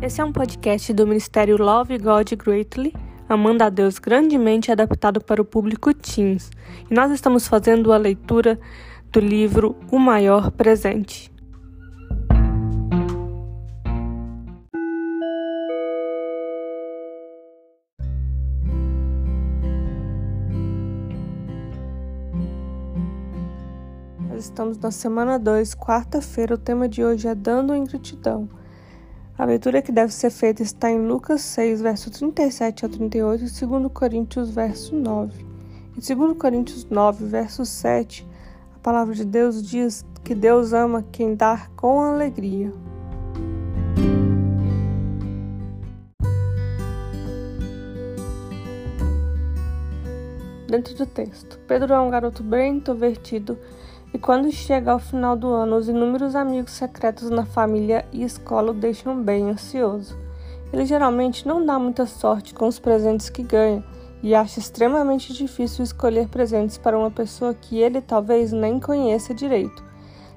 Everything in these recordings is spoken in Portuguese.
Esse é um podcast do Ministério Love God Greatly, Amando a Deus grandemente adaptado para o público teens. E nós estamos fazendo a leitura do livro O Maior Presente. Nós estamos na semana 2, quarta-feira. O tema de hoje é Dando em Gratidão. A leitura que deve ser feita está em Lucas 6, verso 37 a 38 e 2 Coríntios, verso 9. Em 2 Coríntios 9, verso 7, a palavra de Deus diz que Deus ama quem dá com alegria. Dentro do texto, Pedro é um garoto bem introvertido e quando chega ao final do ano, os inúmeros amigos secretos na família e escola o deixam bem ansioso. Ele geralmente não dá muita sorte com os presentes que ganha e acha extremamente difícil escolher presentes para uma pessoa que ele talvez nem conheça direito.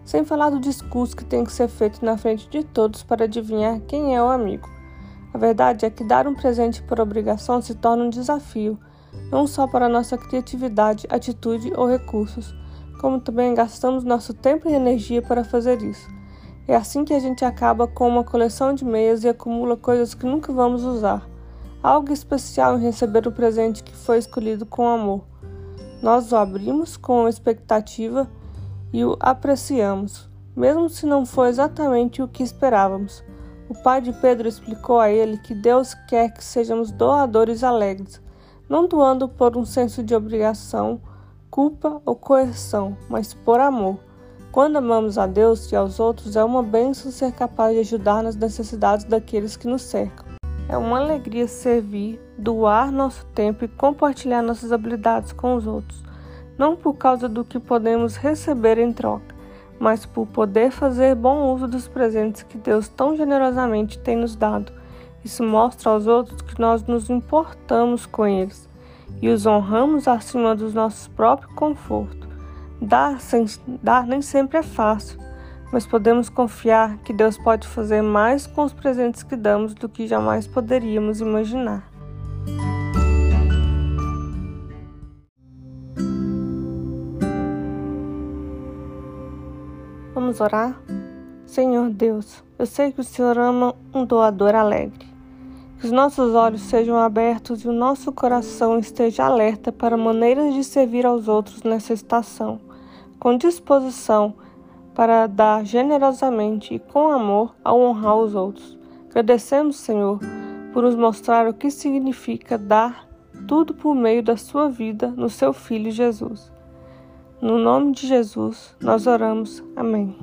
Sem falar do discurso que tem que ser feito na frente de todos para adivinhar quem é o amigo. A verdade é que dar um presente por obrigação se torna um desafio, não só para nossa criatividade, atitude ou recursos, como também gastamos nosso tempo e energia para fazer isso. É assim que a gente acaba com uma coleção de meias e acumula coisas que nunca vamos usar. Algo especial em receber o presente que foi escolhido com amor. Nós o abrimos com expectativa e o apreciamos, mesmo se não for exatamente o que esperávamos. O pai de Pedro explicou a ele que Deus quer que sejamos doadores alegres, não doando por um senso de obrigação culpa ou coerção, mas por amor. Quando amamos a Deus e aos outros, é uma bênção ser capaz de ajudar nas necessidades daqueles que nos cercam. É uma alegria servir, doar nosso tempo e compartilhar nossas habilidades com os outros, não por causa do que podemos receber em troca, mas por poder fazer bom uso dos presentes que Deus tão generosamente tem nos dado. Isso mostra aos outros que nós nos importamos com eles e os honramos acima dos nossos próprios confortos. Dar, sem, dar nem sempre é fácil, mas podemos confiar que Deus pode fazer mais com os presentes que damos do que jamais poderíamos imaginar. Vamos orar? Senhor Deus, eu sei que o Senhor ama um doador alegre. Que os nossos olhos sejam abertos e o nosso coração esteja alerta para maneiras de servir aos outros nessa estação, com disposição para dar generosamente e com amor ao honrar os outros. Agradecemos, Senhor, por nos mostrar o que significa dar tudo por meio da sua vida no seu Filho Jesus. No nome de Jesus, nós oramos. Amém.